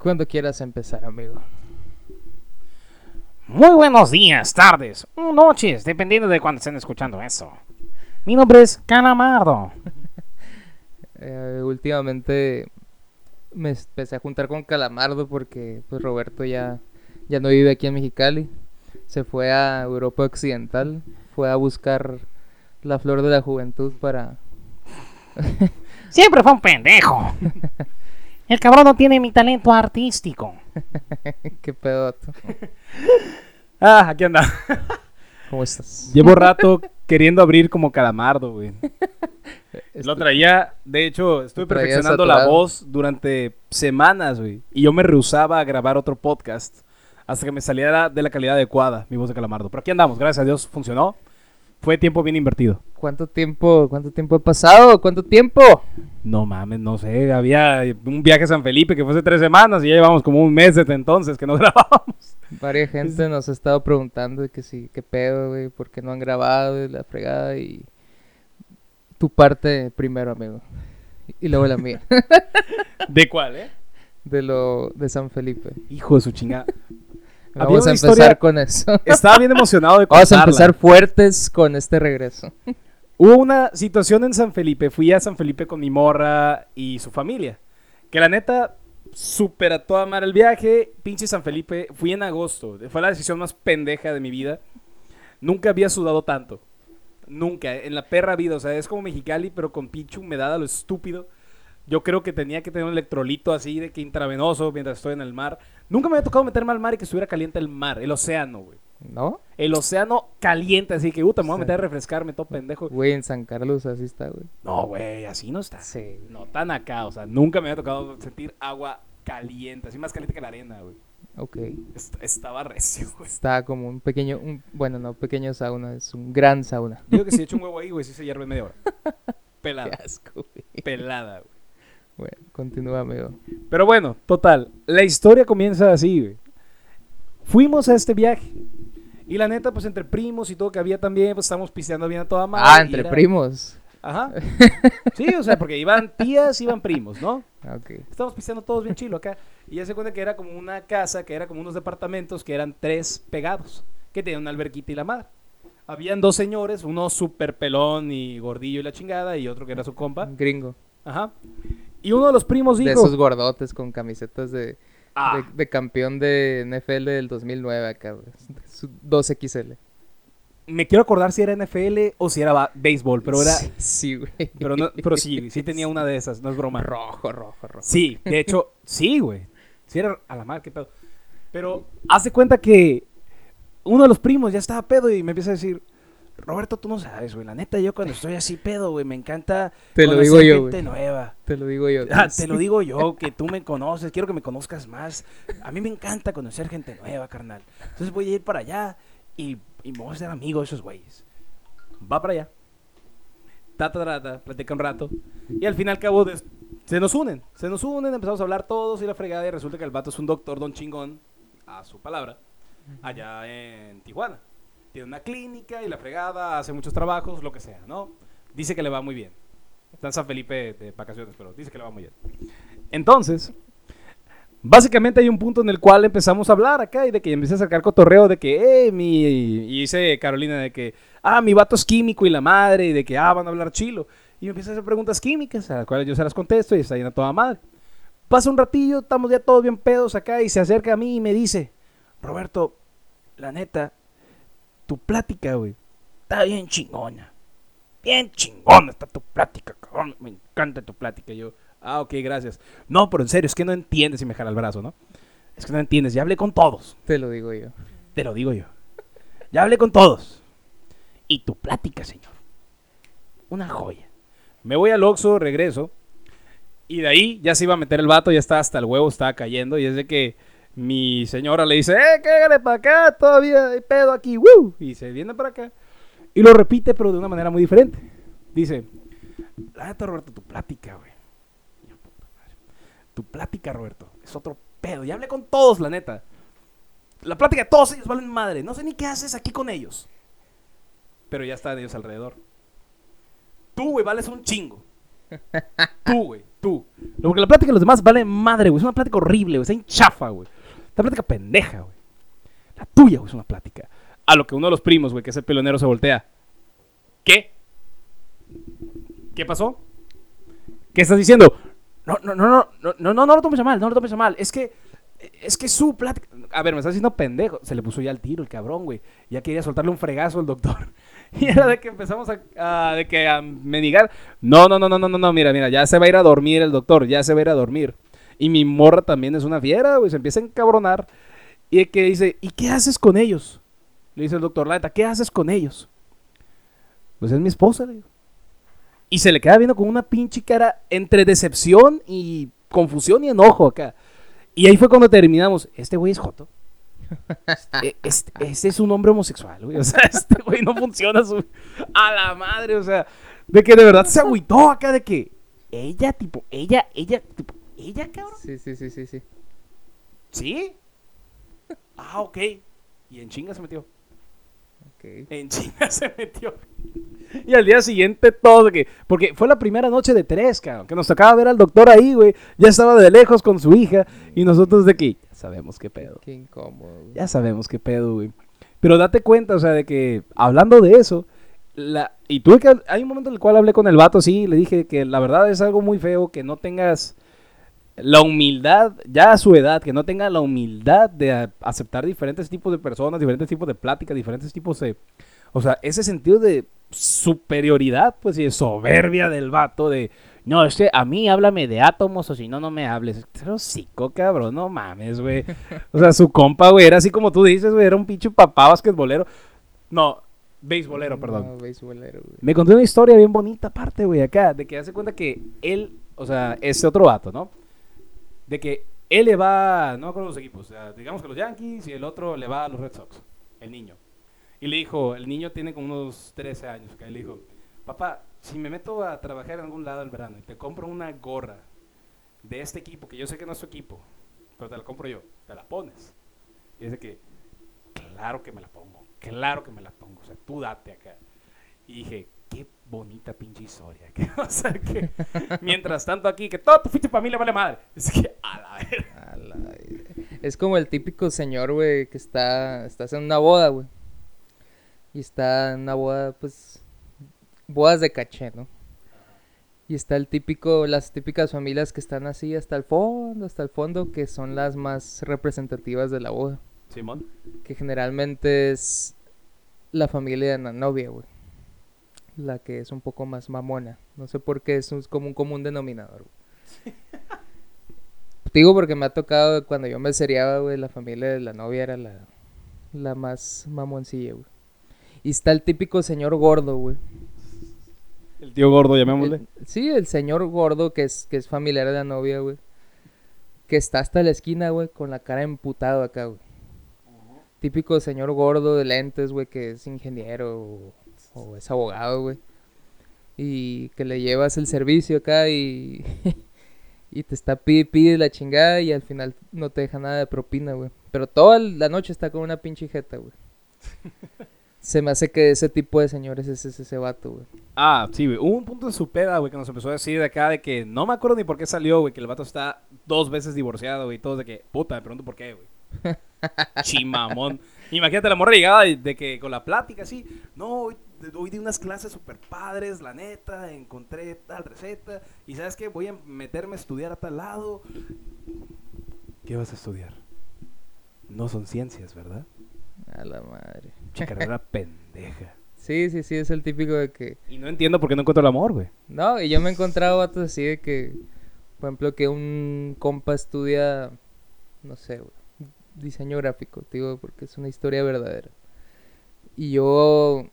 Cuando quieras empezar, amigo. Muy buenos días, tardes, noches, dependiendo de cuando estén escuchando eso. Mi nombre es Calamardo. Eh, últimamente me empecé a juntar con Calamardo porque pues Roberto ya, ya no vive aquí en Mexicali. Se fue a Europa Occidental. Fue a buscar la flor de la juventud para... Siempre fue un pendejo. El cabrón no tiene mi talento artístico. ¿Qué pedo? Ah, aquí anda. ¿Cómo estás? Llevo rato queriendo abrir como calamardo, güey. Lo traía, de hecho, estuve perfeccionando la voz durante semanas, güey. Y yo me rehusaba a grabar otro podcast hasta que me saliera de la calidad adecuada mi voz de calamardo. Pero aquí andamos, gracias a Dios, funcionó. Fue tiempo bien invertido. ¿Cuánto tiempo, cuánto tiempo ha pasado? ¿Cuánto tiempo? No mames, no sé, había un viaje a San Felipe que fue hace tres semanas y ya llevamos como un mes desde entonces que no grabábamos. Varia gente nos ha estado preguntando de que sí, qué pedo, güey, por qué no han grabado y la fregada y tu parte primero, amigo. Y luego la mía, ¿De cuál, eh? de lo de San Felipe. Hijo de su chingada. Vamos a empezar historia- con eso. Estaba bien emocionado de Vamos a contarla. empezar fuertes con este regreso. Hubo una situación en San Felipe. Fui a San Felipe con mi morra y su familia. Que la neta, super a toda mar el viaje. Pinche San Felipe. Fui en agosto. Fue la decisión más pendeja de mi vida. Nunca había sudado tanto. Nunca. En la perra vida. O sea, es como Mexicali, pero con pinche humedad a lo estúpido. Yo creo que tenía que tener un electrolito así de que intravenoso mientras estoy en el mar. Nunca me había tocado meterme al mar y que estuviera caliente el mar, el océano, güey. ¿No? El océano caliente, así que, puta, me voy a meter a refrescarme todo pendejo. Güey, en San Carlos así está, güey. No, güey, así no está. Sí. No tan acá, o sea, nunca me había tocado sentir agua caliente, así más caliente que la arena, güey. Ok. Est- estaba recio, güey. Está como un pequeño, un, bueno, no pequeño sauna, es un gran sauna. Digo que si echo un huevo ahí, güey, sí se hierve en media hora. Qué Pelada, asco, güey. pelada, güey. Bueno, continúa, amigo. Pero bueno, total, la historia comienza así, güey. Fuimos a este viaje. Y la neta, pues entre primos y todo que había también, pues estábamos pisteando bien a toda madre. Ah, entre era- primos. Ajá. Sí, o sea, porque iban tías, iban primos, ¿no? Ah, Ok. Estábamos pisteando todos bien chilo acá. Y ya se cuenta que era como una casa, que era como unos departamentos que eran tres pegados, que tenían una alberquita y la madre. Habían dos señores, uno súper pelón y gordillo y la chingada, y otro que era su compa. Gringo. Ajá. Y uno de los primos De dijo... esos gordotes con camisetas de, "Ah, de, de campeón de NFL del 2009 acá, güey. Su 2XL. me quiero acordar si era NFL o si era béisbol, pero era... Sí, Sí, güey. Pero, no, pero sí, sí tenía una de esas, no es broma. Rojo, rojo, rojo. Sí, de hecho, sí, güey. Sí era a la madre, qué pedo. Pero haz de cuenta que uno de los primos ya estaba pedo y me empieza a decir, Roberto, tú no sabes, güey. La neta, yo cuando estoy así pedo, güey, me encanta Te lo conocer digo yo, gente nueva. Te lo digo yo. Ah, te lo digo yo, que tú me conoces, quiero que me conozcas más. A mí me encanta conocer gente nueva, carnal. Entonces voy a ir para allá y, y me voy a hacer amigo de esos güeyes. Va para allá. Ta, ta, ta, ta, platica un rato. Y al fin y al cabo des- se nos unen. Se nos unen, empezamos a hablar todos y la fregada. Y resulta que el vato es un doctor don chingón, a su palabra, allá en Tijuana. Tiene una clínica y la fregada, hace muchos trabajos, lo que sea, ¿no? Dice que le va muy bien. Está en San Felipe de vacaciones, pero dice que le va muy bien. Entonces, básicamente hay un punto en el cual empezamos a hablar acá y de que empieza a sacar cotorreo de que, eh, mi. Y dice Carolina de que, ah, mi vato es químico y la madre, y de que, ah, van a hablar chilo. Y me empieza a hacer preguntas químicas, a las cuales yo se las contesto y está llena toda madre. Pasa un ratillo, estamos ya todos bien pedos acá y se acerca a mí y me dice, Roberto, la neta, tu plática, güey, está bien chingona. Bien chingona está tu plática, cabrón. Me encanta tu plática. Yo, ah, ok, gracias. No, pero en serio, es que no entiendes y me jala el brazo, ¿no? Es que no entiendes. Ya hablé con todos. Te lo digo yo. Te lo digo yo. Ya hablé con todos. Y tu plática, señor. Una joya. Me voy al Oxxo, regreso. Y de ahí ya se iba a meter el vato, ya está hasta el huevo, estaba cayendo. Y es de que mi señora le dice, ¡eh, cágale para acá! Todavía hay pedo aquí, ¡woo! Y se viene para acá. Y lo repite, pero de una manera muy diferente. Dice, la neta, Roberto, tu plática, güey. Tu plática, Roberto, es otro pedo. Ya hablé con todos, la neta. La plática de todos ellos valen madre. No sé ni qué haces aquí con ellos. Pero ya están ellos alrededor. Tú, güey, vales un chingo. Tú, güey, tú. Porque la plática de los demás vale madre, güey. Es una plática horrible, güey. Está en chafa, güey. Esta plática pendeja, güey. La tuya, güey, es una plática. A lo que uno de los primos, güey, que es el pelonero, se voltea. ¿Qué? ¿Qué pasó? ¿Qué estás diciendo? No, no, no, no, no, no, no, lo tomes a mal, no lo tomes a mal. Es que, es que su plática. A ver, me estás diciendo pendejo. Se le puso ya el tiro el cabrón, güey. Ya quería soltarle un fregazo al doctor. Y era de que empezamos a, a- de que a mendigar. No, no, no, no, no, no, no, mira, mira, ya se va a ir a dormir el doctor, ya se va a ir a dormir. Y mi morra también es una fiera, güey, se empieza a encabronar. Y que dice, ¿y qué haces con ellos? Le dice el doctor, la neta, ¿qué haces con ellos? Pues es mi esposa, le digo. Y se le queda viendo con una pinche cara entre decepción y confusión y enojo acá. Y ahí fue cuando terminamos. Este güey es Joto. Este, este es un hombre homosexual, güey. O sea, este güey no funciona. A la madre, o sea. De que de verdad se agüitó acá de que... Ella, tipo, ella, ella, tipo, ella, cabrón. Sí, sí, sí, sí, sí. ¿Sí? Ah, ok. Y en chinga se metió. Ok. En chinga se metió. Y al día siguiente todo de que... Porque fue la primera noche de tres, cabrón. Que nos tocaba ver al doctor ahí, güey. Ya estaba de lejos con su hija. Y nosotros de que... Ya sabemos qué pedo. Qué incómodo. güey. Ya sabemos qué pedo, güey. Pero date cuenta, o sea, de que hablando de eso, la, y tuve que, hay un momento en el cual hablé con el vato, sí, le dije que la verdad es algo muy feo que no tengas la humildad, ya a su edad, que no tenga la humildad de aceptar diferentes tipos de personas, diferentes tipos de pláticas, diferentes tipos de, o sea, ese sentido de superioridad, pues, y de soberbia del vato, de, no, es que a mí háblame de átomos o si no, no me hables. Pero hocico, cabrón, no mames, güey. O sea, su compa, güey, era así como tú dices, güey, era un pinche papá basquetbolero. No, beisbolero, perdón. No, beisbolero, güey. Me contó una historia bien bonita aparte, güey, acá, de que hace cuenta que él, o sea, ese otro vato, ¿no? De que él le va, no me acuerdo los equipos, o sea, digamos que los Yankees y el otro le va a los Red Sox, el niño. Y le dijo, el niño tiene como unos 13 años, que le dijo, papá, si me meto a trabajar en algún lado el verano y te compro una gorra de este equipo, que yo sé que no es tu equipo, pero te la compro yo, te la pones. Y dice que, claro que me la pongo, claro que me la pongo, o sea, tú date acá. Y dije, qué bonita pinche historia. que, o sea, que mientras tanto aquí, que todo tu pinche familia vale madre. Es que, a la verga. A la. Es como el típico señor, güey, que está, estás en una boda, güey. Y está en una boda, pues, bodas de caché, ¿no? Y está el típico, las típicas familias que están así hasta el fondo, hasta el fondo, que son las más representativas de la boda. Simón. Que generalmente es la familia de la novia, güey. La que es un poco más mamona. No sé por qué, es como un común denominador, güey. Te Digo porque me ha tocado cuando yo me seriaba, güey, la familia de la novia era la, la más mamoncilla, güey. Y está el típico señor gordo, güey. El tío gordo, llamémosle. El- sí, el señor gordo que es, que es familiar de la novia, güey. Que está hasta la esquina, güey, con la cara emputado acá, güey. Típico señor gordo de lentes, güey, que es ingeniero o, o es abogado, güey. Y que le llevas el servicio acá y, y te está pide, pide la chingada y al final no te deja nada de propina, güey. Pero toda la noche está con una pinche jeta, güey. Se me hace que ese tipo de señores es ese, ese vato, güey. Ah, sí, güey. Hubo un punto de su peda, güey, que nos empezó a decir de acá de que no me acuerdo ni por qué salió, güey, que el vato está dos veces divorciado, güey, y todos de que, puta, me pregunto por qué, güey. Chimamón. Imagínate la morra llegada de, de que con la plática así, no, hoy, di unas clases super padres, la neta, encontré tal receta, y sabes qué, voy a meterme a estudiar a tal lado. ¿Qué vas a estudiar? No son ciencias, ¿verdad? A la madre. Che carrera pendeja. Sí, sí, sí, es el típico de que... Y no entiendo por qué no encuentro el amor, güey. No, y yo me he encontrado vatos así de que, por ejemplo, que un compa estudia, no sé, güey, diseño gráfico, te digo, porque es una historia verdadera. Y yo,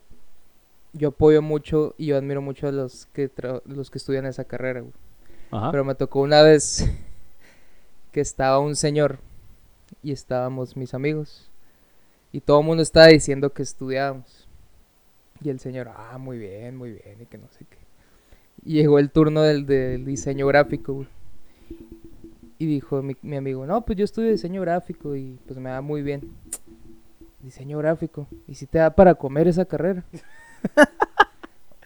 yo apoyo mucho y yo admiro mucho a los que, tra- los que estudian esa carrera, güey. Ajá. Pero me tocó una vez que estaba un señor y estábamos mis amigos. Y todo el mundo estaba diciendo que estudiábamos. Y el señor, ah, muy bien, muy bien, y que no sé qué. Y llegó el turno del, del diseño gráfico, güey. Y dijo mi, mi amigo, no, pues yo estudio diseño gráfico y pues me da muy bien. Diseño gráfico. ¿Y si te da para comer esa carrera?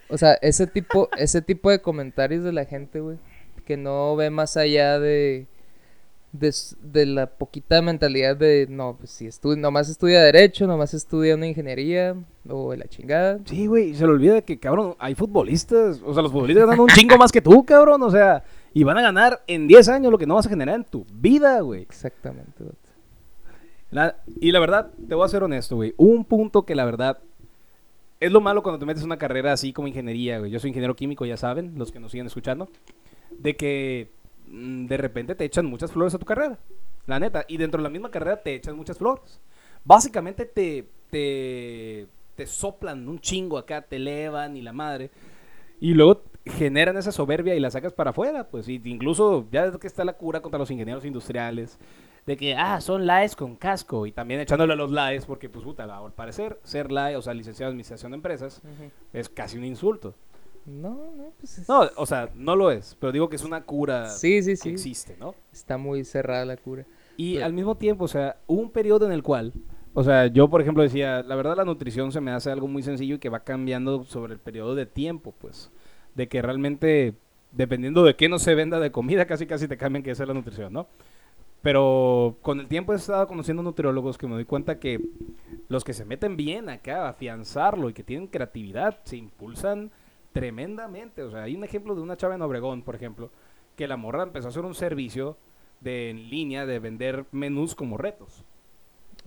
O sea, ese tipo, ese tipo de comentarios de la gente, güey, que no ve más allá de, de, la poquita mentalidad de, no, pues si estu nomás estudia Derecho, nomás estudia una ingeniería, o de la chingada. Sí, güey, se le olvida que, cabrón, hay futbolistas. O sea, los futbolistas ganan un chingo más que tú, cabrón. O sea, y van a ganar en 10 años lo que no vas a generar en tu vida, güey. Exactamente. La- y la verdad, te voy a ser honesto, güey. Un punto que la verdad es lo malo cuando te metes una carrera así como ingeniería, güey. Yo soy ingeniero químico, ya saben, los que nos siguen escuchando. De que mm, de repente te echan muchas flores a tu carrera. La neta. Y dentro de la misma carrera te echan muchas flores. Básicamente te, te, te soplan un chingo acá, te elevan y la madre. Y luego generan esa soberbia y la sacas para afuera, pues. Y incluso ya que está la cura contra los ingenieros industriales. De que, ah, son LAES con casco. Y también echándole a los LAES, porque, pues, puta, al parecer, ser LAE, o sea, licenciado en Administración de Empresas, es casi un insulto. No, no, pues es- No, o sea, no lo es, pero digo que es una cura sí, sí, que sí. existe, ¿no? Está muy cerrada la cura. Y Pero- al mismo tiempo, o sea, hubo un periodo en el cual, o sea, yo por ejemplo decía, la verdad la nutrición se me hace algo muy sencillo y que va cambiando sobre el periodo de tiempo, pues, de que realmente, dependiendo de qué no se venda de comida, casi casi te cambian que es la nutrición, ¿no? Pero con el tiempo he estado conociendo nutriólogos que me doy cuenta que los que se meten bien acá a afianzarlo y que tienen creatividad se impulsan tremendamente. O sea, hay un ejemplo de una chava en Obregón, por ejemplo, que la morra empezó a hacer un servicio de en línea de vender menús como retos.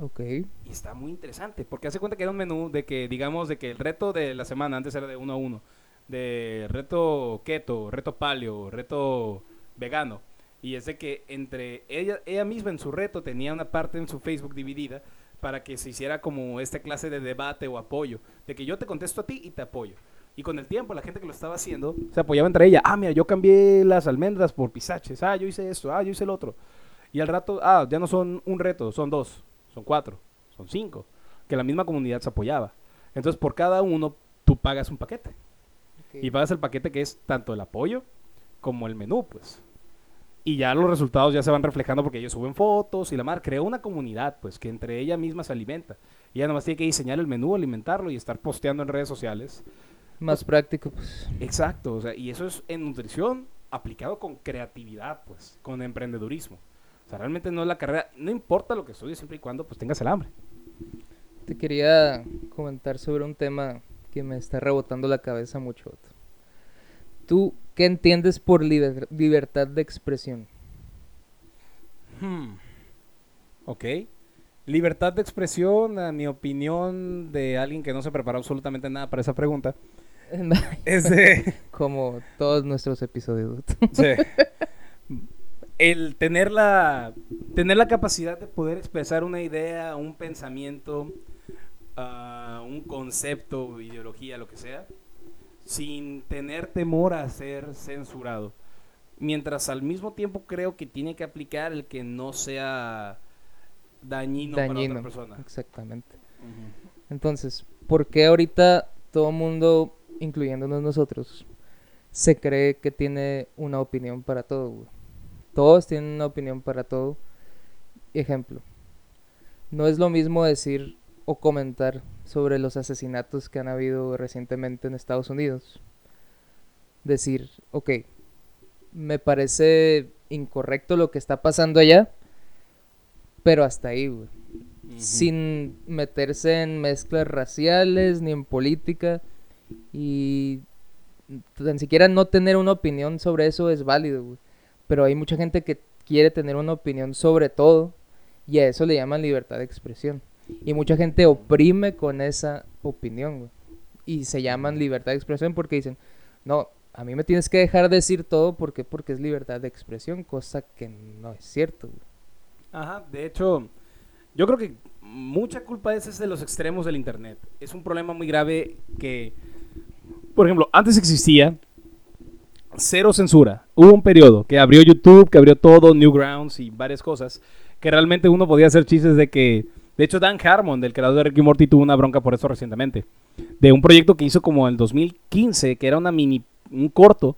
Ok. Y está muy interesante, porque hace cuenta que era un menú de que, digamos, de que el reto de la semana antes era de uno a uno, de reto keto, reto paleo, reto vegano. Y es de que entre ella, ella misma en su reto tenía una parte en su Facebook dividida para que se hiciera como esta clase de debate o apoyo, de que yo te contesto a ti y te apoyo. Y con el tiempo, la gente que lo estaba haciendo se apoyaba entre ella. Ah, mira, yo cambié las almendras por pisaches. Ah, yo hice esto. Ah, yo hice el otro. Y al rato, ah, ya no son un reto, son dos, son cuatro, son cinco. Que la misma comunidad se apoyaba. Entonces, por cada uno, tú pagas un paquete. Y pagas el paquete que es tanto el apoyo como el menú, pues. Y ya los resultados ya se van reflejando porque ellos suben fotos y la mar creó una comunidad, pues, que entre ella misma se alimenta. Y ella nomás tiene que diseñar el menú, alimentarlo y estar posteando en redes sociales. Más práctico, pues. Exacto, o sea, y eso es en nutrición aplicado con creatividad, pues, con emprendedurismo. O sea, realmente no es la carrera, no importa lo que estudies siempre y cuando pues tengas el hambre. Te quería comentar sobre un tema que me está rebotando la cabeza mucho. ¿Tú qué entiendes por liber- libertad de expresión? Hmm. Ok. Libertad de expresión, a mi opinión de alguien que no se preparó absolutamente nada para esa pregunta, es de... Como todos nuestros episodios. Sí. El tener la, tener la capacidad de poder expresar una idea, un pensamiento, ah, un concepto, ideología, lo que sea, sin tener temor a ser censurado. Mientras al mismo tiempo creo que tiene que aplicar el que no sea dañino, para otra persona. Exactamente. Entonces, ¿por qué ahorita todo mundo, incluyéndonos nosotros, se cree que tiene una opinión para todo? güey? Todos tienen una opinión para todo. Ejemplo, no es lo mismo decir o comentar sobre los asesinatos que han habido recientemente en Estados Unidos. Decir, ok, me parece incorrecto lo que está pasando allá, pero hasta ahí, güey sin meterse en mezclas raciales ni en política y tan siquiera no tener una opinión sobre eso es válido, güey. Pero hay mucha gente que quiere tener una opinión sobre todo y a eso le llaman libertad de expresión. Y mucha gente oprime con esa opinión. Y se llaman libertad de expresión porque dicen, no, a mí me tienes que dejar decir todo porque porque es libertad de expresión, cosa que no es cierto. Ajá, de hecho, yo creo que mucha culpa ese es de los extremos del Internet. Es un problema muy grave que, por ejemplo, antes existía cero censura. Hubo un periodo que abrió YouTube, que abrió todo, Newgrounds y varias cosas, que realmente uno podía hacer chistes de que... De hecho, Dan Harmon, del creador de Ricky Morty, tuvo una bronca por eso recientemente. De un proyecto que hizo como en 2015, que era una mini, un corto,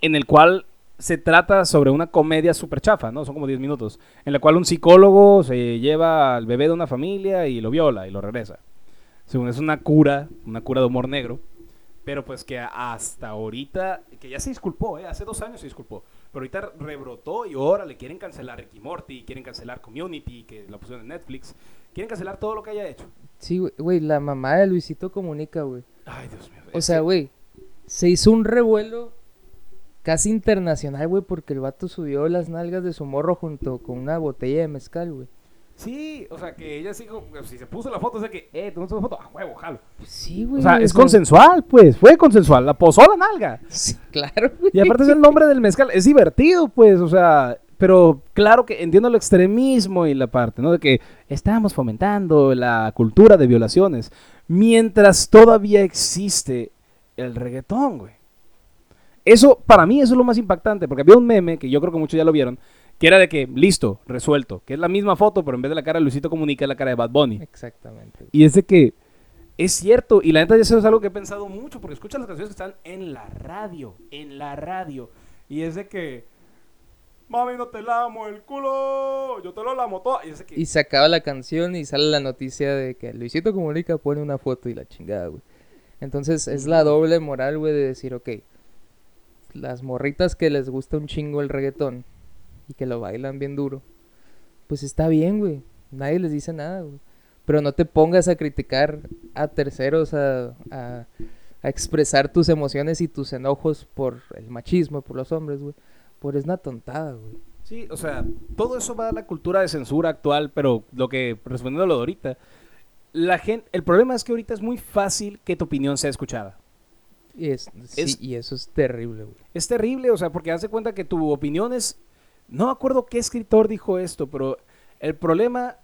en el cual se trata sobre una comedia súper chafa, ¿no? Son como 10 minutos. En la cual un psicólogo se lleva al bebé de una familia y lo viola y lo regresa. Según es una cura, una cura de humor negro, Pero pues que hasta ahorita, que ya se disculpó, ¿eh? hace dos años se disculpó. Pero ahorita rebrotó y ahora le quieren cancelar Ricky Morty, quieren cancelar Community, que la pusieron en Netflix. Quieren cancelar todo lo que haya hecho. Sí, güey, la mamá de Luisito Comunica, güey. Ay, Dios mío. O sea, güey, se hizo un revuelo casi internacional, güey, porque el vato subió las nalgas de su morro junto con una botella de mezcal, güey. Sí, o sea, que ella sí, si se puso la foto, o sea que, eh, ¿tú no la foto? A huevo, jalo. Pues sí, güey. O sea, es consensual, pues, fue consensual, la posó la nalga. Sí, claro, güey. Y aparte es el nombre del mezcal, es divertido, pues, o sea, pero claro que entiendo el extremismo y la parte, ¿no? De que estamos fomentando la cultura de violaciones, mientras todavía existe el reggaetón, güey. Eso, para mí, eso es lo más impactante, porque había un meme, que yo creo que muchos ya lo vieron, que era de que, listo, resuelto, que es la misma foto, pero en vez de la cara de Luisito Comunica, es la cara de Bad Bunny. Exactamente. Y es de que es cierto, y la neta eso es algo que he pensado mucho, porque escuchas las canciones que están en la radio, en la radio, y es de que, mami, no te lamo el culo, yo te lo lamo todo, y que, Y se acaba la canción y sale la noticia de que Luisito Comunica pone una foto y la chingada, güey. Entonces es la doble moral, güey, de decir, ok, las morritas que les gusta un chingo el reggaetón y que lo bailan bien duro, pues está bien, güey. Nadie les dice nada, güey. Pero no te pongas a criticar a terceros, a, a, a expresar tus emociones y tus enojos por el machismo, por los hombres, güey. Por es una tontada, güey. sí, o sea, todo eso va a la cultura de censura actual, pero lo que, respondiendo a lo de ahorita, la gente, el problema es que ahorita es muy fácil que tu opinión sea escuchada. Y, es, sí, y eso es terrible, güey. Es terrible, o sea, porque hace cuenta que tu opinión es... No me acuerdo qué escritor dijo esto, pero el problema...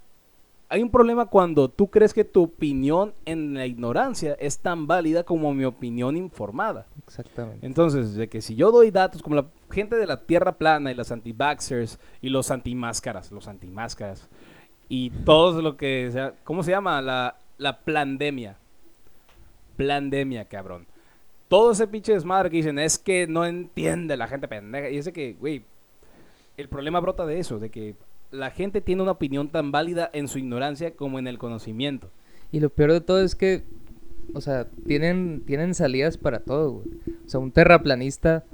Hay un problema cuando tú crees que tu opinión en la ignorancia es tan válida como mi opinión informada. Exactamente. Entonces, de que si yo doy datos como la gente de la Tierra plana y las anti-vaxxers y los anti-máscaras, los anti-máscaras y todo lo que sea, ¿cómo se llama? La, la plandemia. Plandemia, cabrón. Todo ese pinche desmadre que dicen es que no entiende la gente pendeja. Y ese que, güey, el problema brota de eso, de que la gente tiene una opinión tan válida en su ignorancia como en el conocimiento. Y lo peor de todo es que, o sea, tienen, tienen salidas para todo, güey. O sea, un terraplanista,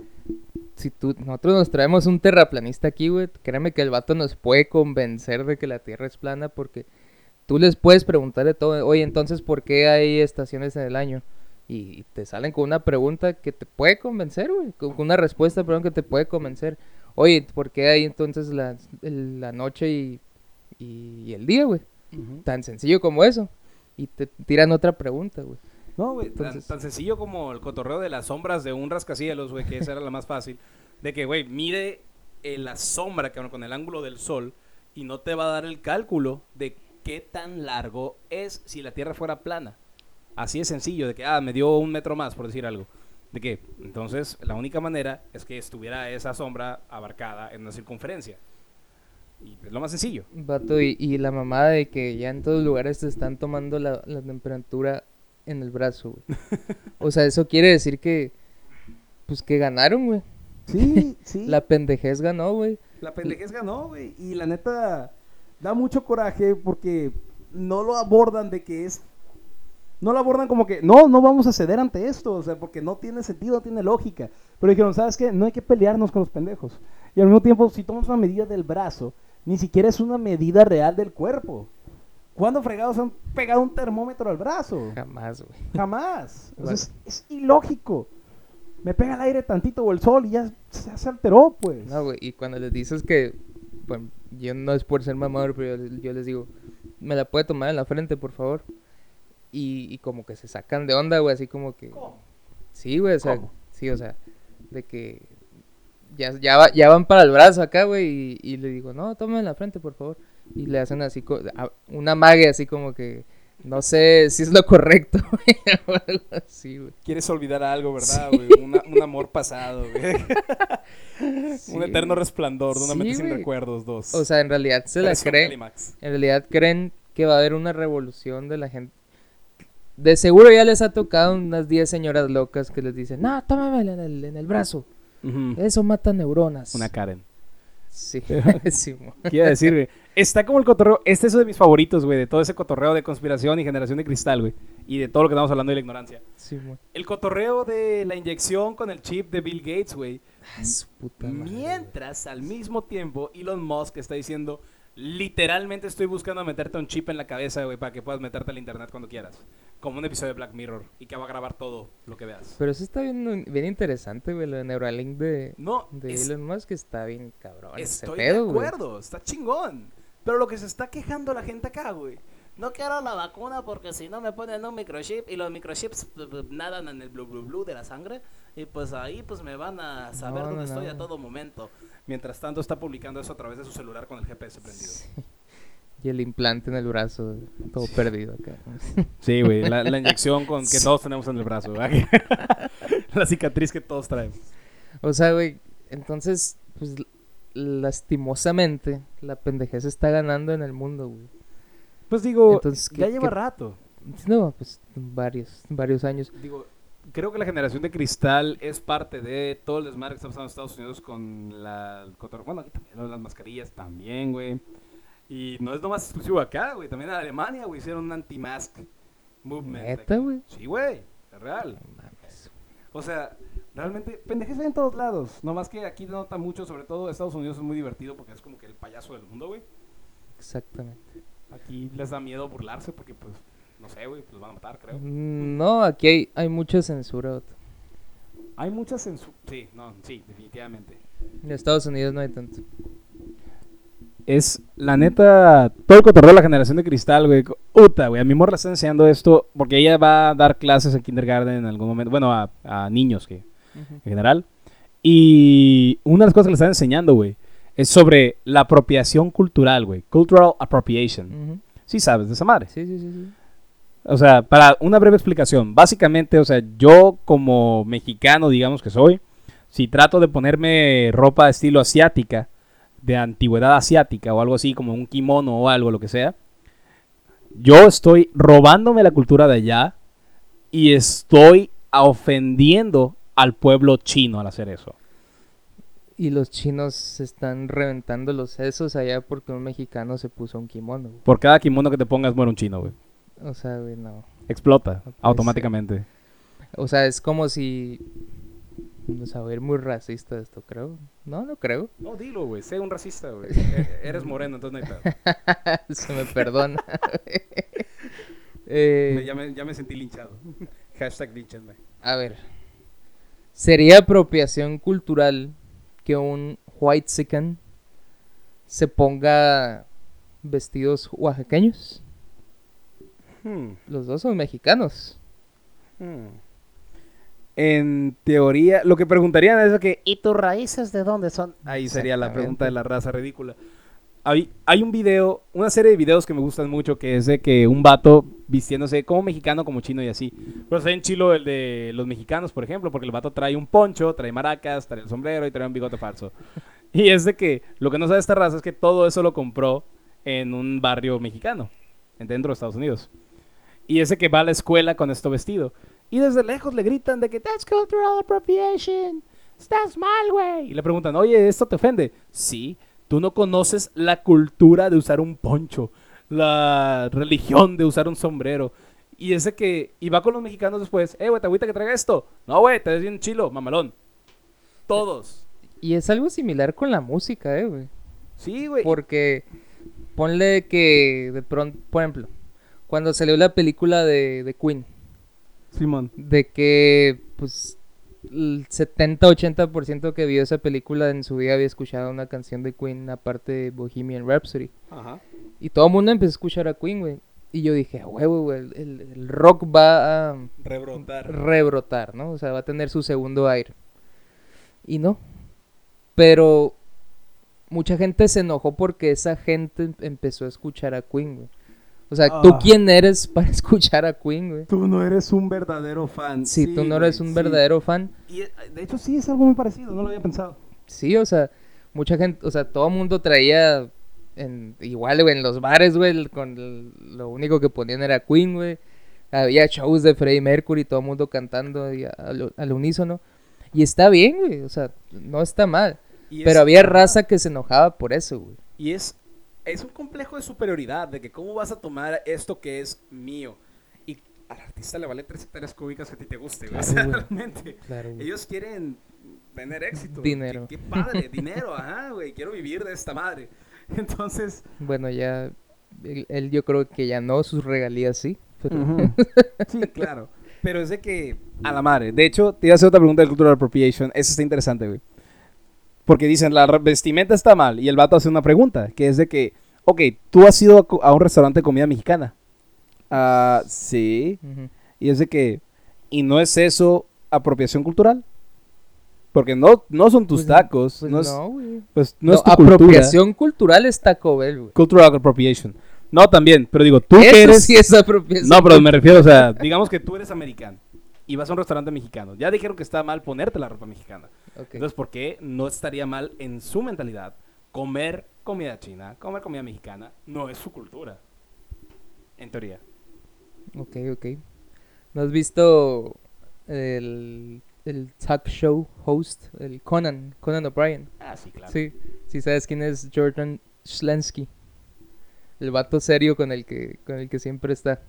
si tú, nosotros nos traemos un terraplanista aquí, güey, créeme que el vato nos puede convencer de que la Tierra es plana porque tú les puedes preguntar de todo, oye, entonces, ¿por qué hay estaciones en el año? Y te salen con una pregunta que te puede convencer, güey, con con una respuesta, perdón, que te puede convencer. Oye, ¿por qué hay entonces la, el- la noche y, y- y el día, güey? Tan sencillo como eso. Y te tiran otra pregunta, güey. No, güey, tan, tan sencillo como el cotorreo de las sombras de un rascacielos, güey, que esa era la más fácil. De que, güey, mide eh, la sombra cabrón, con el ángulo del sol y no te va a dar el cálculo de qué tan largo es si la Tierra fuera plana. Así es sencillo, de que, ah, me dio un metro más, por decir algo. De que, entonces, la única manera es que estuviera esa sombra abarcada en una circunferencia. Y es lo más sencillo. Vato, y, y la mamada de que ya en todos lugares te están tomando la, la temperatura en el brazo, güey. O sea, eso quiere decir que, pues que ganaron, güey. Sí, sí. La pendejez ganó, güey. La pendejez ganó, güey. Y la neta, da mucho coraje porque no lo abordan de que es. No lo abordan como que, no, no vamos a ceder ante esto, o sea, porque no tiene sentido, no tiene lógica. Pero dijeron, ¿sabes qué? No hay que pelearnos con los pendejos. Y al mismo tiempo, si tomas una medida del brazo, ni siquiera es una medida real del cuerpo. ¿Cuándo fregados han pegado un termómetro al brazo? Jamás, güey. Jamás. O sea, es, es ilógico. Me pega el aire tantito o el sol y ya se, se alteró, pues. No, güey. Y cuando les dices que, bueno, yo no es por ser mamador, pero yo, yo les digo, ¿me la puede tomar en la frente, por favor? Y, y como que se sacan de onda, güey, así como que... ¿Cómo? Sí, güey, o sea, ¿Cómo? sí, o sea, de que ya, ya, va- ya van para el brazo acá, güey, y, y le digo, no, tome en la frente, por favor. Y le hacen así, una mague así como que, no sé si es lo correcto, güey, algo así, güey. Quieres olvidar algo, ¿verdad, güey? Una- un amor pasado, güey. Sí, un eterno resplandor de una Sí, mente sin recuerdos, dos. O sea, en realidad se la Versión creen, en realidad creen que va a haber una revolución de la gente. De seguro ya les ha tocado unas 10 señoras locas que les dicen, no, tómame en el, en el brazo, eso mata neuronas. Una Karen. Sí, sí, mo. ¿Qué iba a decir, güey? Está como el cotorreo. Este es uno de mis favoritos, güey, de todo ese cotorreo de conspiración y generación de cristal, güey. Y de todo lo que estamos hablando de la ignorancia. Sí. El cotorreo de la inyección con el chip de Bill Gates, güey. Ah, su puta madre, Mientras, al mismo tiempo, Elon Musk está diciendo, literalmente estoy buscando meterte un chip en la cabeza, güey, para que puedas meterte al internet cuando quieras. Como un episodio de Black Mirror y que va a grabar todo lo que veas. Pero eso está bien, bien interesante, güey. Lo de Neuralink de, No, de es- Elon Musk está bien cabrón. ese estoy pedo, de acuerdo, está chingón. Pero lo que se está quejando la gente acá, güey. No quiero la vacuna porque si no me ponen un microchip y los microchips p- p- nadan en el blue blue blue de la sangre y pues ahí pues me van a saber No, dónde no, estoy a todo momento. Mientras tanto está publicando eso a través de su celular con el GPS prendido. Y el implante en el brazo, todo perdido acá. Sí, güey, la, la inyección con que todos tenemos en el brazo, ¿verdad? la cicatriz que todos traemos. O sea, güey, entonces, pues lastimosamente, la pendejez está ganando en el mundo, güey. Pues digo, Entonces, ¿qué- ya lleva qué- rato. No, pues varios, varios años. Digo, creo que la generación de cristal es parte de todo el desmadre que está pasando en Estados Unidos con la. Bueno, aquí también, las mascarillas también, güey. Y no es nomás exclusivo acá, güey. También en Alemania, güey, hicieron un anti-mask movement. ¿Neta, güey? Sí, güey, es real. No mames. O sea, realmente, pendejes hay en todos lados. Nomás que aquí nota mucho, sobre todo Estados Unidos es muy divertido porque es como que el payaso del mundo, güey. Exactamente. Aquí les da miedo burlarse porque, pues, no sé, güey, pues los van a matar, creo. Mm, No, aquí hay, hay mucha censura. Hay mucha censura. Sí, no, sí, definitivamente. En Estados Unidos no hay tanto. Es, la neta, todo el cotorreo de la generación de cristal, güey. Uta, güey. A mi morra le está enseñando esto porque ella va a dar clases en kindergarten en algún momento. Bueno, a, a niños que, en general. Y una de las cosas que le están enseñando, güey, es sobre la apropiación cultural, güey. Cultural appropriation. Ujú. Sí sabes de esa madre. Sí, sí, sí, sí. O sea, para una breve explicación, básicamente, o sea, yo como mexicano, digamos que soy, si trato de ponerme ropa de estilo asiática, de antigüedad asiática o algo así, como un kimono o algo, lo que sea, yo estoy robándome la cultura de allá y estoy ofendiendo al pueblo chino al hacer eso. Y los chinos se están reventando los sesos allá porque un mexicano se puso un kimono. güey. Por cada kimono que te pongas muere un chino, güey. O sea, güey, no. Explota automáticamente. O sea, es como si... O sea, voy a ir muy racista esto, creo. No, no creo. No, dilo, güey. Sé un racista, güey. E- Eres moreno, entonces no hay pedo. Se me perdona. Eh, ya, me, ya me sentí linchado. Hashtag linchenme. a ver. ¿Sería apropiación cultural que un white sican se ponga vestidos oaxaqueños? Hmm, Los dos son mexicanos. En teoría, lo que preguntarían es que ¿Y tus raíces de dónde son? ahí sería la pregunta de la raza ridícula. Hay, un video, una serie de videos que me gustan mucho que es de que un vato vistiéndose como mexicano, como chino y así. Pero está en chilo el de los mexicanos, por ejemplo, porque el vato trae un poncho, trae maracas, trae el sombrero y trae un bigote falso. Y es de que lo que no sabe esta raza es que todo eso lo compró en un barrio mexicano, en- dentro de Estados Unidos. Y ese que va a la escuela con esto vestido. Y desde lejos le gritan de que that's cultural appropriation. Estás mal, güey. Y le preguntan, oye, ¿esto te ofende? Sí, tú no conoces la cultura de usar un poncho, la religión de usar un sombrero. Y ese que, y va con los mexicanos después, eh, güey, te agüita que traiga esto. No, güey, te ves bien chilo, mamalón. Todos. Y es algo similar con la música, eh, güey. Sí, güey. Porque ponle que de pronto, por ejemplo, cuando salió la película de, de Queen, Simón. de que pues el 70-80% que vio esa película en su vida había escuchado una canción de Queen aparte de Bohemian Rhapsody. Ajá. Y todo el mundo empezó a escuchar a Queen, güey. Y yo dije, "A huevo, güey, el, el- el rock va a Rebrotar. rebrotar, ¿no? O sea, va a tener su segundo aire. Y no. Pero mucha gente se enojó porque esa gente em- empezó a escuchar a Queen, güey. O sea, ¿tú Ah. quién eres para escuchar a Queen, güey? Tú no eres un verdadero fan. Si tú no eres un sí. verdadero fan, Y eh, de hecho sí es algo muy parecido, no lo había pensado. sí, o sea, mucha gente, o sea, todo el mundo traía en, igual, güey, en los bares, güey, con el- lo único que ponían era Queen, güey. Había shows de Freddie Mercury, todo el mundo cantando y al, al unísono. Y está bien, güey, o sea, no está mal. Pero había raza que se enojaba por eso, güey. Y es, es un complejo de superioridad, de que cómo vas a tomar esto que es mío. Y al artista le vale tres hectáreas cúbicas que a ti te guste, güey. Claro, güey. Realmente. Claro, güey. Ellos quieren tener éxito. Dinero. Qué, qué padre, dinero, ajá, güey. Quiero vivir de esta madre. Entonces, Bueno, ya. Él, él yo creo que ya no, sus regalías sí. Pero, sí, claro. Pero es de que, a la madre. De hecho, te iba a hacer otra pregunta de Cultural Appropriation. Esa está interesante, güey. Porque dicen, la vestimenta está mal. Y el vato hace una pregunta, que es de que, ok, tú has ido a un restaurante de comida mexicana. Ah, sí. Ujú. Y es de que, ¿y no es eso apropiación cultural? Porque no, no son tus Pues, tacos, Pues no, es, no, güey. pues, no No, es tu cultura. apropiación cultural es Taco Bell, güey. Cultural appropriation. No, también, pero digo, tú Eso que eres... sí es apropiación. No, pero me refiero, o sea, digamos que tú eres americano y vas a un restaurante mexicano. Ya dijeron que está mal ponerte la ropa mexicana. Entonces, ¿por qué no estaría mal en su mentalidad comer comida china, comer comida mexicana? No es su cultura. En teoría. Ok, ok. ¿No has visto el, el talk show host, el Conan, Conan O'Brien? Ah, sí, claro. Sí, sí sabes quién es Jordan Schlansky. El vato serio con el que, con el que siempre está.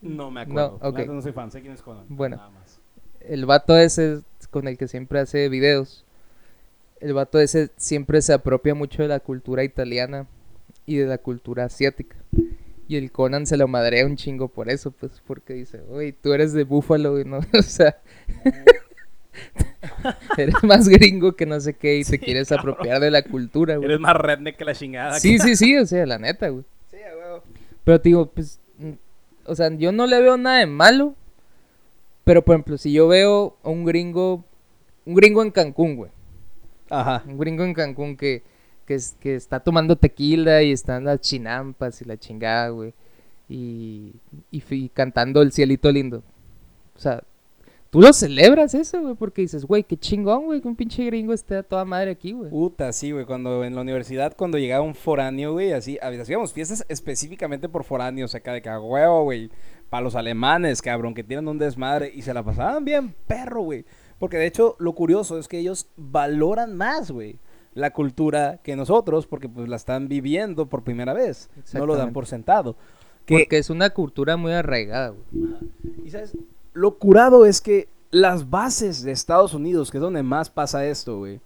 No me acuerdo. No, soy fan, sé quién es Conan. Bueno. Nada más. El vato ese con el que siempre hace videos. El vato ese siempre se apropia mucho de la cultura italiana y de la cultura asiática. Y el Conan se lo madrea un chingo por eso, pues, porque dice, oye, tú eres de Búfalo, y ¿no? O sea, eres más gringo que no sé qué y te quieres apropiar de la cultura, güey. Eres más redneck que la chingada. Sí, sí, sí, o sea, la neta, güey. Sí, huevo. Pero te digo, pues, mm, o sea, yo no le veo nada de malo. Pero, por ejemplo, si yo veo a un gringo, un gringo en Cancún, güey. Ajá. Un gringo en Cancún que, que, es- que está tomando tequila y están las chinampas y la chingada, güey. Y, y, cantando el cielito lindo. O sea, tú lo celebras eso, güey, porque dices, güey, qué chingón, güey, que un pinche gringo esté a toda madre aquí, güey. Puta, sí, güey. Cuando en la universidad, cuando llegaba un foráneo, güey, así, hacíamos fiestas específicamente por foráneos acá de huevo, güey. Para los alemanes, cabrón, que tienen un desmadre y se la pasaban bien, perro, güey. Porque de hecho, lo curioso es que ellos valoran más, güey, la cultura que nosotros, porque pues la están viviendo por primera vez. No lo dan por sentado. Que, Porque es una cultura muy arraigada, güey. y sabes, lo curado es que las bases de Estados Unidos, que es donde más pasa esto, güey,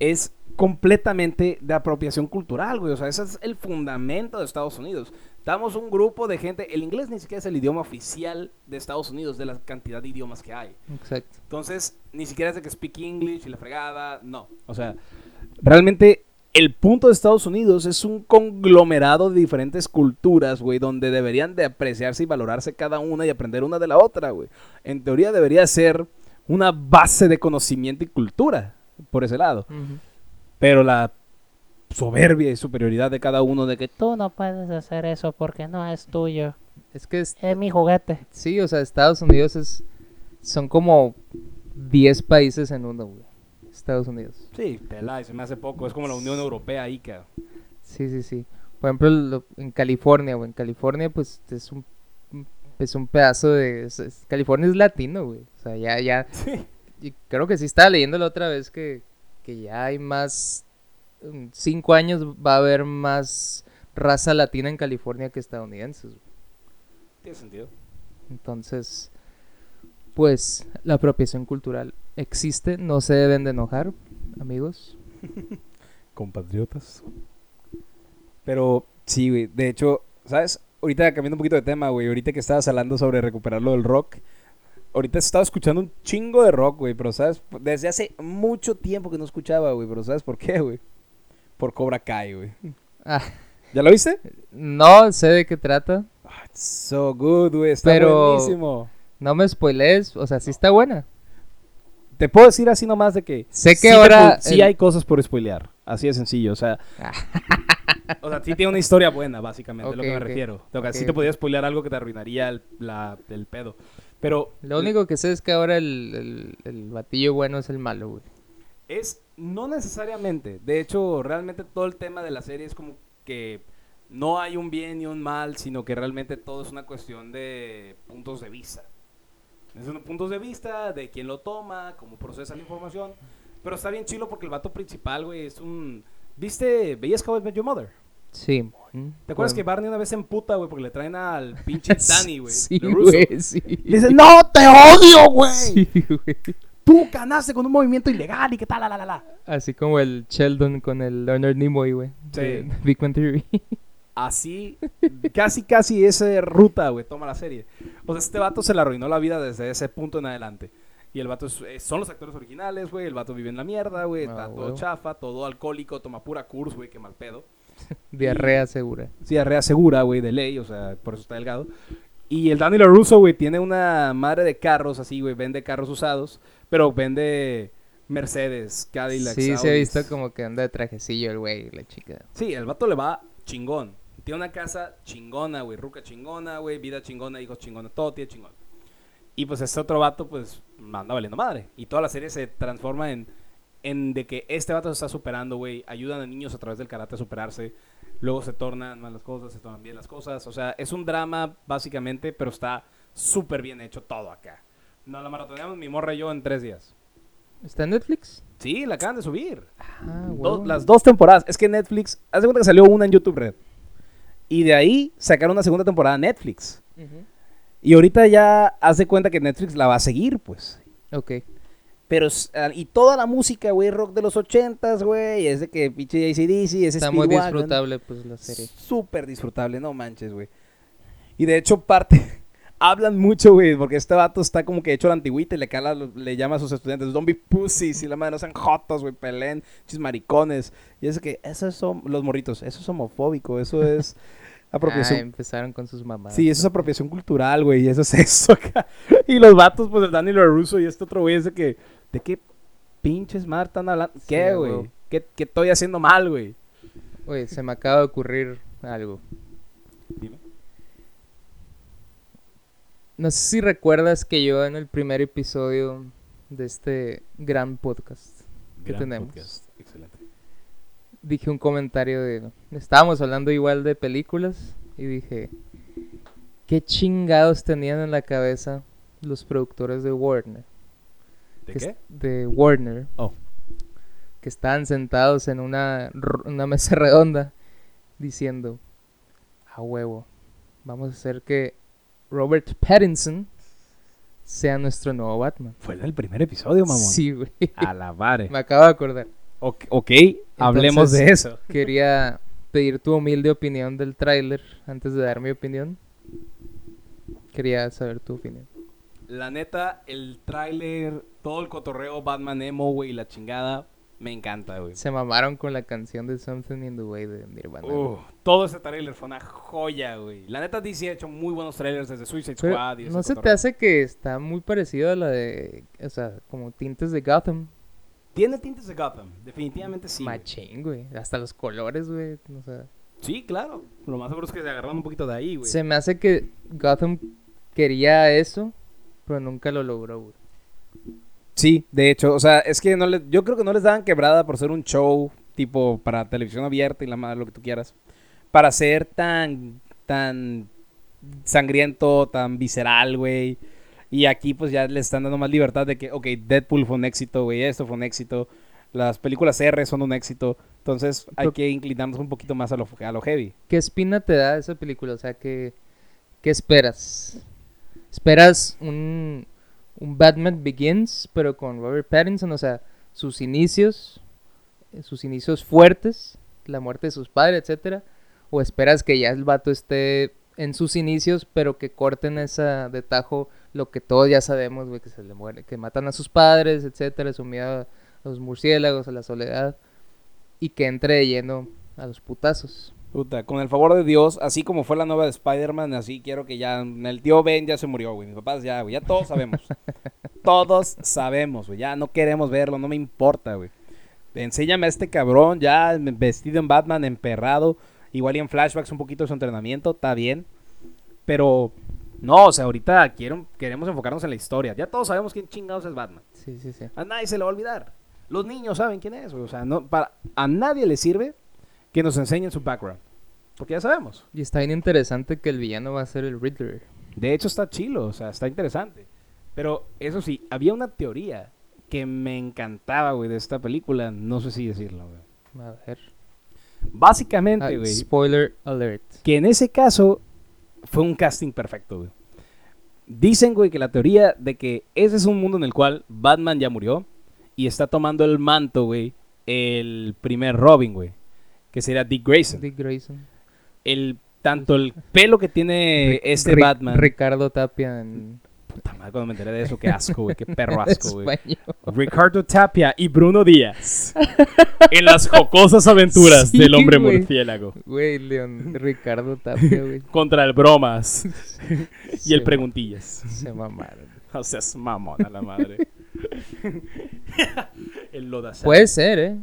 es completamente de apropiación cultural, güey. O sea, ese es el fundamento de Estados Unidos. Estamos un grupo de gente, el inglés ni siquiera es el idioma oficial de Estados Unidos, de la cantidad de idiomas que hay. Exacto. Entonces, ni siquiera es de que speak English y la fregada, no. O sea, realmente el punto de Estados Unidos es un conglomerado de diferentes culturas, güey, donde deberían de apreciarse y valorarse cada una y aprender una de la otra, güey. En teoría debería ser una base de conocimiento y cultura por ese lado. Ujú. Pero la soberbia y superioridad de cada uno de que Tú no puedes hacer eso porque no es tuyo. Es que es- Es mi juguete. sí, o sea, Estados Unidos es son como 10 países en uno, güey. Estados Unidos. Sí, pela, y se me hace poco. Es como la Unión Europea ahí, cabrón. Sí, sí, sí. Por ejemplo, lo- en California, güey. En California, pues es un es un pedazo de es- es- California es latino, güey. O sea, ya ya Sí. y creo que sí estaba leyendo la otra vez que que ya hay más cinco años va a haber más raza latina en California que estadounidenses. Tiene sentido. Entonces, pues la apropiación cultural existe, no se deben de enojar, amigos. compatriotas. Pero sí, güey. De hecho, ¿sabes? Ahorita cambiando un poquito de tema, güey. Ahorita que estabas hablando sobre recuperar lo del rock. Ahorita estaba escuchando un chingo de rock, güey. Pero, ¿sabes? Desde hace mucho tiempo que no escuchaba, güey. Pero, ¿sabes por qué, güey? Por Cobra Kai, güey. Ah, ¿Ya lo viste? no sé de qué trata, Ah, it's so good, güey. Está Pero- buenísimo. no me spoilees, o sea, sí está buena. Te puedo decir así nomás de que... Sé que sí ahora sí hay cosas por spoilear. Así de sencillo, o sea... Ah. o sea, sí tiene una historia buena, básicamente, es lo que me refiero. O sea, sí te podía spoilear algo que te arruinaría el, la- el pedo. Pero... Lo único que sé es que ahora el, el, el batillo bueno es el malo, güey. Es no necesariamente. De hecho, realmente todo el tema de la serie es como que no hay un bien ni un mal, sino que realmente todo es una cuestión de puntos de vista. Es un puntos de vista de quién lo toma, cómo procesa la información. Pero está bien chilo porque el vato principal, güey, es un... ¿Viste? ¿Veías How I Met Your Mother? Sí. ¿Te acuerdas que Barney una vez se emputa, güey, porque le traen al pinche Danny, güey? Sí, güey, sí. Le dice, ¡No, te odio, güey! Sí, güey. Tú ganaste con un movimiento ilegal y qué tal, la, la, la. Así como el Sheldon con el Leonard Nimoy, güey. Sí. de Big Bang Theory. Así, casi, casi esa ruta, güey, toma la serie. O sea, este vato se le arruinó la vida desde ese punto en adelante. Y el vato es- eh, son los actores originales, güey. El vato vive en la mierda, güey. Ah, Está todo huevo. chafa, todo alcohólico, toma pura curs, güey, qué mal pedo. Diarrea segura. Sí, diarrea segura, güey, de ley, o sea, por eso está delgado. Y el Danny LaRusso, güey, tiene una madre de carros así, güey, vende carros usados, pero vende Mercedes, Cadillac, Sí, se ha visto como que anda de trajecillo el güey, la chica. Sí, el vato le va chingón. Tiene una casa chingona, güey, ruca chingona, güey, vida chingona, hijos chingones, todo tiene chingón. Y pues este otro vato, pues, anda valiendo madre. Y toda la serie se transforma en, en de que este vato se está superando, güey. Ayudan a niños a través del karate a superarse. Luego se tornan mal las cosas, se tornan bien las cosas. O sea, es un drama, básicamente, pero está súper bien hecho todo acá. No, la maratoneamos mi morra y yo en tres días. ¿Está en Netflix? Sí, la acaban de subir. Ah, Do- huevo. las dos temporadas. Es que Netflix, hace cuenta que salió una en YouTube Red. Y de ahí sacaron una segunda temporada Netflix. Y ahorita ya hace cuenta que Netflix la va a seguir, pues. Ok. Pero, ah, y toda la música, güey, rock de los ochentas, güey, es de que pinche ACDC, ese Está muy disfrutable, pues, la serie. Súper disfrutable, no manches, güey. Y de hecho, parte, hablan mucho, güey, porque este vato está como que hecho la antigüita y le, cala, le llama a sus estudiantes, don't be pussies, y la madre no sean jotos, güey, peleen, chis maricones. Y es que, esos son, los morritos, eso es homofóbico, eso es Ah, apropiación empezaron con sus mamás. Sí, eso es apropiación cultural, güey, y eso es eso acá. Y los vatos, pues el Daniel Russo y este otro güey es de que, ¿de qué pinches mar están hablando? ¿Qué, güey? ¿Qué, ¿Qué estoy haciendo mal, güey? Oye, se me acaba de ocurrir algo. Dime. No sé si recuerdas que yo en el primer episodio de este gran podcast que tenemos Excelente. dije un comentario de... Estábamos hablando igual de películas y dije... ¿Qué chingados tenían en la cabeza los productores de Warner? ¿De que qué? De Warner. Oh. Que estaban sentados en una, una mesa redonda diciendo, a huevo, vamos a hacer que Robert Pattinson sea nuestro nuevo Batman. Fue en el primer episodio, mamón. Sí, güey. A la madre. Me acabo de acordar. Ok, ok, hablemos de eso. Quería pedir tu humilde opinión del tráiler antes de dar mi opinión. Quería saber tu opinión. La neta, el tráiler, todo el cotorreo Batman emo, güey, la chingada, me encanta, güey. Se mamaron con la canción de Something in the Way de Nirvana. Uh, todo ese tráiler fue una joya, güey. La neta DC ha hecho muy buenos trailers desde Suicide Pero, Squad y ¿No se te hace que está muy parecido a la de, o sea, como tintes de Gotham? Tiene tintes de Gotham, definitivamente sí. Machín, güey. Hasta los colores, güey. O sea, Sí, claro. Lo más seguro es que se agarraron un poquito de ahí, güey. se me hace que Gotham quería eso, pero nunca lo logró, güey. Sí, de hecho, o sea, es que no le, yo creo que no les daban quebrada por ser un show tipo para televisión abierta y la madre, lo que tú quieras. Para ser tan, tan sangriento, tan visceral, güey. Y aquí pues ya le están dando más libertad de que, ok, Deadpool fue un éxito, güey, esto fue un éxito. Las películas R son un éxito. Entonces hay que inclinarnos un poquito más a lo, a lo heavy. ¿Qué espina te da esa película? O sea, ¿qué, qué esperas? ¿Esperas un, un Batman Begins, pero con Robert Pattinson? O sea, sus inicios, eh, sus inicios fuertes, la muerte de sus padres, etcétera. ¿O esperas que ya el vato esté en sus inicios, pero que corten esa de tajo lo que todos ya sabemos, güey, que se le muere, que matan a sus padres, etcétera, su miedo a los murciélagos, a la soledad, y que entre de lleno a los putazos? Puta, con el favor de Dios, así como fue la nueva de Spider-Man, así quiero que ya el tío Ben ya se murió, güey. Mis papás ya, güey, ya todos sabemos. todos sabemos, güey. Ya no queremos verlo, no me importa, güey. Enséñame a este cabrón ya vestido en Batman, emperrado, igual y en flashbacks un poquito de su entrenamiento, está bien. Pero no, o sea, ahorita quiero, queremos enfocarnos en la historia. Ya todos sabemos quién chingados es Batman. Sí, sí, sí. A nadie se le va a olvidar. Los niños saben quién es, güey. O sea, no, para, a nadie le sirve que nos enseñen su background. Porque ya sabemos. Y está bien interesante que el villano va a ser el Riddler. De hecho, está chilo, o sea, está interesante. Pero eso sí, había una teoría que me encantaba, güey, de esta película, no sé si decirlo, güey. A ver. Básicamente, Ah, güey, spoiler alert. que en ese caso fue un casting perfecto, güey. Dicen, güey, que la teoría de que ese es un mundo en el cual Batman ya murió y está tomando el manto, güey, el primer Robin, güey, que sería Dick Grayson. Dick Grayson. El, tanto el pelo que tiene este Batman. Ricardo Tapia en Puta madre, cuando me enteré de eso, qué asco, güey, qué perro asco, güey. Ricardo Tapia y Bruno Díaz en las jocosas aventuras Sí, del hombre güey. murciélago Güey, León, Ricardo Tapia, güey. contra el bromas y Se el preguntillas. Se mamaron. O sea, es mamón a la madre. el lodazal. Puede ser, ¿eh?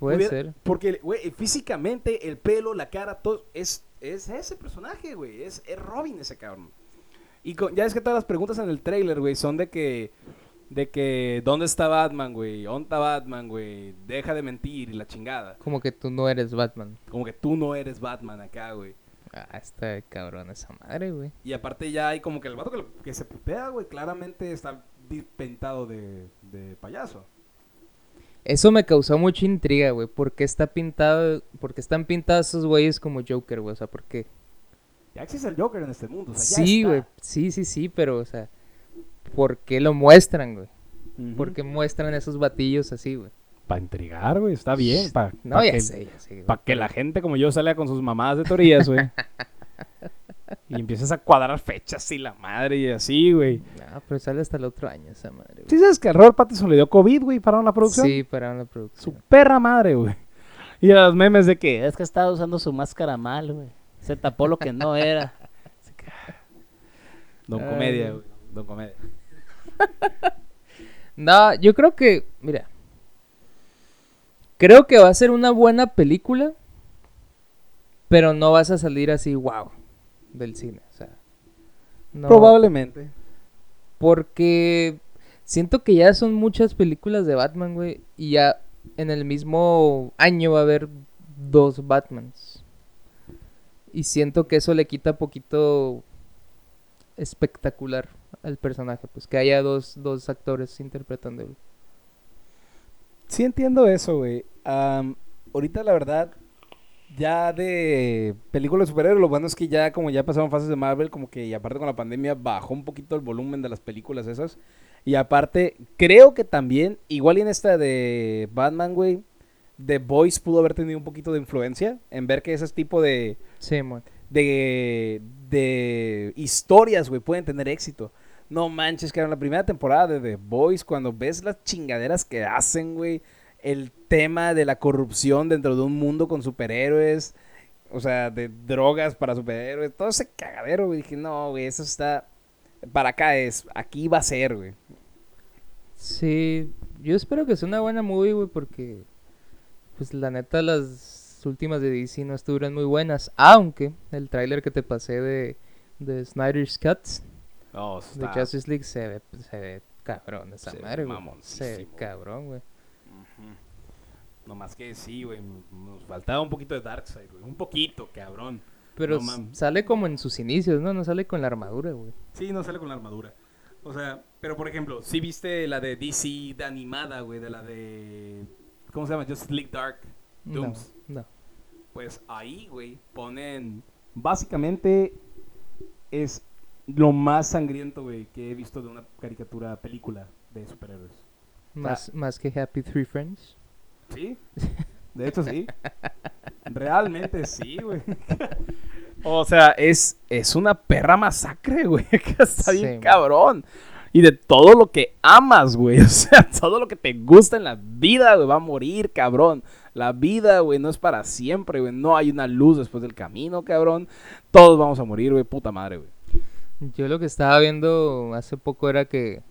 Puede Hubiera- ser. Porque, güey, físicamente, el pelo, la cara, todo, es, es ese personaje, güey. Es, es Robin ese cabrón. Y con- ya es que todas las preguntas en el trailer, güey, son de que, de que, ¿dónde está Batman, güey? ¿Dónde está Batman, güey? Deja de mentir y la chingada. Como que tú no eres Batman. Como que tú no eres Batman acá, güey. Ah, está cabrón esa madre, güey. Y aparte ya hay como que el vato que, lo- que se putea, güey, claramente está pintado de, de payaso. Eso me causó mucha intriga, güey. ¿Por qué está pintado? ¿Por qué están pintados esos güeyes como Joker, güey? O sea, ¿por qué? Ya existe el Joker en este mundo. o sea, ya Sí, está. güey. Sí, sí, sí, pero, o sea, ¿por qué lo muestran, güey? ¿Por qué muestran esos batillos así, güey? Para intrigar, güey, está bien. Para No, ya que, sé, ya sé. pa' que la gente como yo salga con sus mamadas de teorías, güey. y empiezas a cuadrar fechas y la madre y así, güey. No, pero sale hasta el otro año esa madre, güey. ¿Sí sabes que a Robert Pattinson le dio COVID, güey, para la producción? Sí, pararon la Su producción. perra madre, güey. Y a los memes de que... Es que estaba usando su máscara mal, güey. Se tapó lo que no era. Don. Comedia, güey. Don Comedia. No, yo creo que, mira. Creo que va a ser una buena película. Pero no vas a salir así, wow, del cine. O sea, no, Probablemente. Porque siento que ya son muchas películas de Batman, güey. Y ya en el mismo año va a haber dos Batmans. Y siento que eso le quita poquito espectacular al personaje. Pues que haya dos, dos actores interpretándolo. Sí entiendo eso, güey. Ahorita la verdad, ya de películas de superhéroes, lo bueno es que ya como ya pasaron fases de Marvel, como que y aparte con la pandemia bajó un poquito el volumen de las películas esas. Y aparte, creo que también, igual en esta de Batman, güey, The Voice pudo haber tenido un poquito de influencia en ver que ese tipo de, Sí, de, de historias, güey, pueden tener éxito. No manches, que en la primera temporada de The Boys, cuando ves las chingaderas que hacen, güey, el tema de la corrupción dentro de un mundo con superhéroes, o sea, de drogas para superhéroes, todo ese cagadero, güey, dije, no, güey, eso está, para acá es, aquí va a ser, güey. Sí, yo espero que sea una buena movie, güey, porque, pues la neta, las últimas de DC no estuvieron muy buenas. Aunque el tráiler que te pasé de, de Snyder's Cut, No, de Justice League, se ve, se ve cabrón esa Se madre, güey. Se ve cabrón, güey. No más que sí, güey, nos faltaba un poquito de Darkseid, güey, un poquito, cabrón. Pero No sale como en sus inicios, ¿no? No sale con la armadura, güey. Sí, no sale con la armadura. O sea, pero por ejemplo, si viste la de DC de animada, güey, de la de. ¿Cómo se llama? Just League Dark. Dooms. no. Pues ahí, güey, ponen. Básicamente es lo más sangriento, güey, que he visto de una caricatura película de superhéroes. Más, más que Happy Three Friends. Sí, de hecho sí. Realmente sí, güey. O sea, es, es una perra masacre, güey. que Está Sí, bien cabrón. Y de todo lo que amas, güey. O sea, todo lo que te gusta en la vida, güey, va a morir, cabrón. La vida, güey, no es para siempre, güey. No hay una luz después del camino, cabrón. Todos vamos a morir, güey. Puta madre, güey. Yo lo que estaba viendo hace poco era que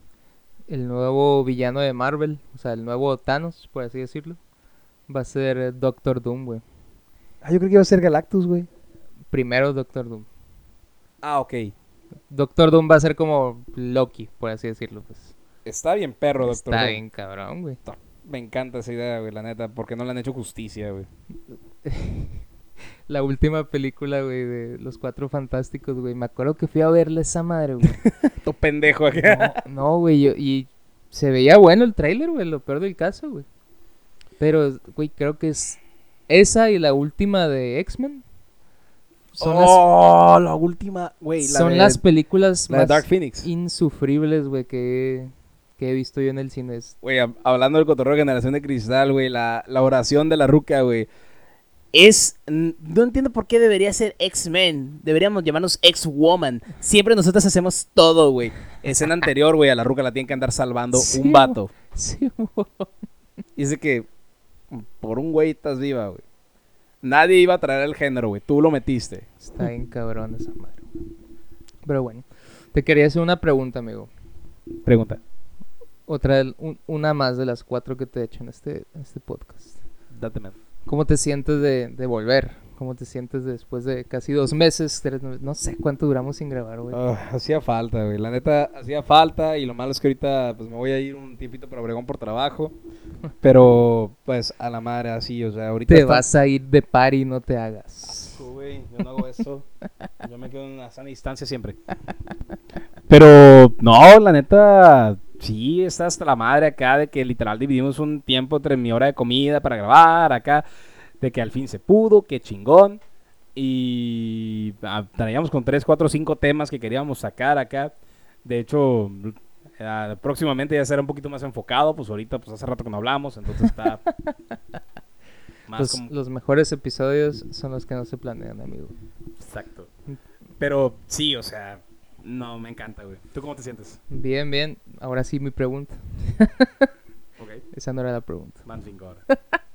el nuevo villano de Marvel, o sea, el nuevo Thanos, por así decirlo, va a ser Doctor Doom, güey. Ah, yo creo que iba a ser Galactus, güey. Primero Doctor Doom. Ah, ok. Doctor Doom va a ser como Loki, por así decirlo, pues. Está bien perro, doctor. Está Doom. bien cabrón, güey. Me encanta esa idea, güey, la neta. Porque no le han hecho justicia, güey. La última película, güey, de Los Cuatro Fantásticos, güey. Me acuerdo que fui a verle esa madre, güey. Tu pendejo acá. No, no, güey, yo- y se veía bueno el tráiler, güey, lo peor del caso, güey. Pero, güey, creo que es esa y la última de X-Men. Son, oh, la última, güey. la son de- las películas la más Dark Phoenix. insufribles, güey, que, que he visto yo en el cine. Es- Güey, hab- hablando del cotorreo de Generación de Cristal, güey, la, la oración de la ruca, güey. Es. No entiendo por qué debería ser X-Men. Deberíamos llamarnos X-Woman. Siempre nosotros hacemos todo, güey. Escena anterior, güey, a la ruca la tienen que andar salvando Sí, un vato. Sí, güey. Y dice que por un güey estás viva, güey. Nadie iba a traer el género, güey. Tú lo metiste. Está bien cabrón esa madre. güey. Pero bueno, te quería hacer una pregunta, amigo. Pregunta. Otra, un- una más de las cuatro que te he hecho en este, en este podcast. Date, man. ¿Cómo te sientes de, de volver? ¿Cómo te sientes después de casi dos meses? tres meses? no sé cuánto duramos sin grabar, güey. Ah, hacía falta, güey. La neta, hacía falta. Y lo malo es que ahorita, pues me voy a ir un tiempito para Obregón por trabajo. Pero, pues, a la madre, así, o sea, ahorita. te está- vas a ir de party, no te hagas. Asco, güey. Yo no hago eso. Yo me quedo en una sana distancia siempre. Pero, no, la neta, sí, está hasta la madre acá de que literal dividimos un tiempo entre mi hora de comida para grabar acá. De que al fin se pudo, que chingón. Y ah, traíamos con 3, 4, 5 temas que queríamos sacar acá. De hecho, ah, próximamente ya será un poquito más enfocado. Pues ahorita, pues hace rato que no hablamos, entonces está más Los, como... los mejores episodios son los que no se planean, amigo. Exacto. Pero sí, o sea, no, me encanta, güey. ¿Tú cómo te sientes? Bien, bien. Ahora sí mi pregunta. Esa no era la pregunta. van cinco ahora.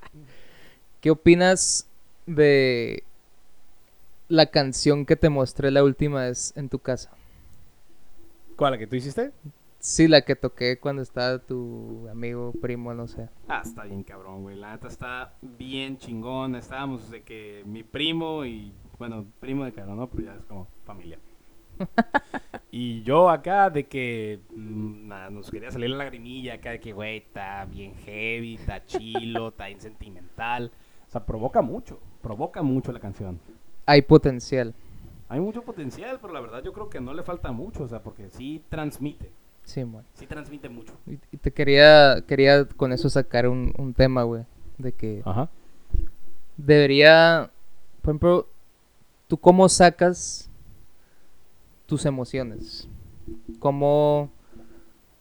¿Qué opinas de la canción que te mostré la última vez en tu casa? ¿Cuál, la que tú hiciste? Sí, la que toqué cuando estaba tu amigo, primo, no sé. Ah, está bien cabrón, güey. La neta está bien chingón. Estábamos de que mi primo y, bueno, primo de cara, ¿no? Pero ya es como familia. y yo acá de que mm, nada, nos quería salir la lagrimilla acá de que, güey, está bien heavy, está chilo, está bien sentimental. O sea, provoca mucho, provoca mucho la canción. Hay potencial. Hay mucho potencial, pero la verdad yo creo que no le falta mucho, o sea, porque sí transmite, Sí, bueno. sí transmite mucho. Y, y te quería, quería con eso sacar un, un tema, güey. De que Ajá. debería, por ejemplo, ¿tú cómo sacas tus emociones? ¿Cómo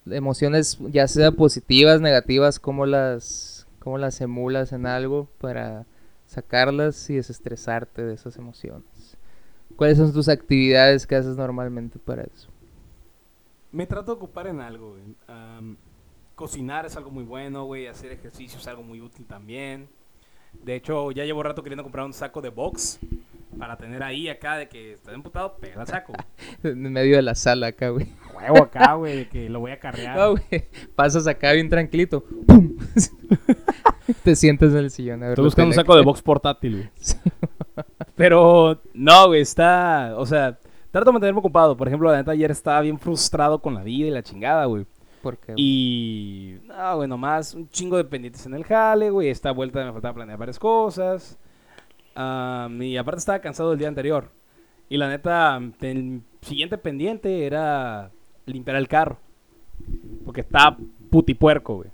emociones, ya sea positivas, negativas, cómo las, cómo las emulas en algo para sacarlas y desestresarte de esas emociones? ¿Cuáles son tus actividades que haces normalmente para eso? Me trato de ocupar en algo, cocinar es algo muy bueno, güey. Hacer ejercicio es algo muy útil también. De hecho, ya llevo rato queriendo comprar un saco de box para tener ahí acá de que estás emputado, pega el saco. En medio de la sala acá, güey. Huevo acá, güey, de que lo voy a carrear. No, güey. Pasas acá bien tranquilito. ¡Pum! Te sientas en el sillón. A ver Estoy la buscando un saco de box portátil, güey. Pero, no, güey, está. O sea, trato de mantenerme ocupado. Por ejemplo, la neta, ayer estaba bien frustrado con la vida y la chingada, güey. ¿Por qué? Y. No, güey, nomás un chingo de pendientes en el jale, güey. Esta vuelta me faltaba planear varias cosas. Am, y aparte estaba cansado del día anterior. Y la neta, el siguiente pendiente era limpiar el carro. Porque estaba putipuerco, güey.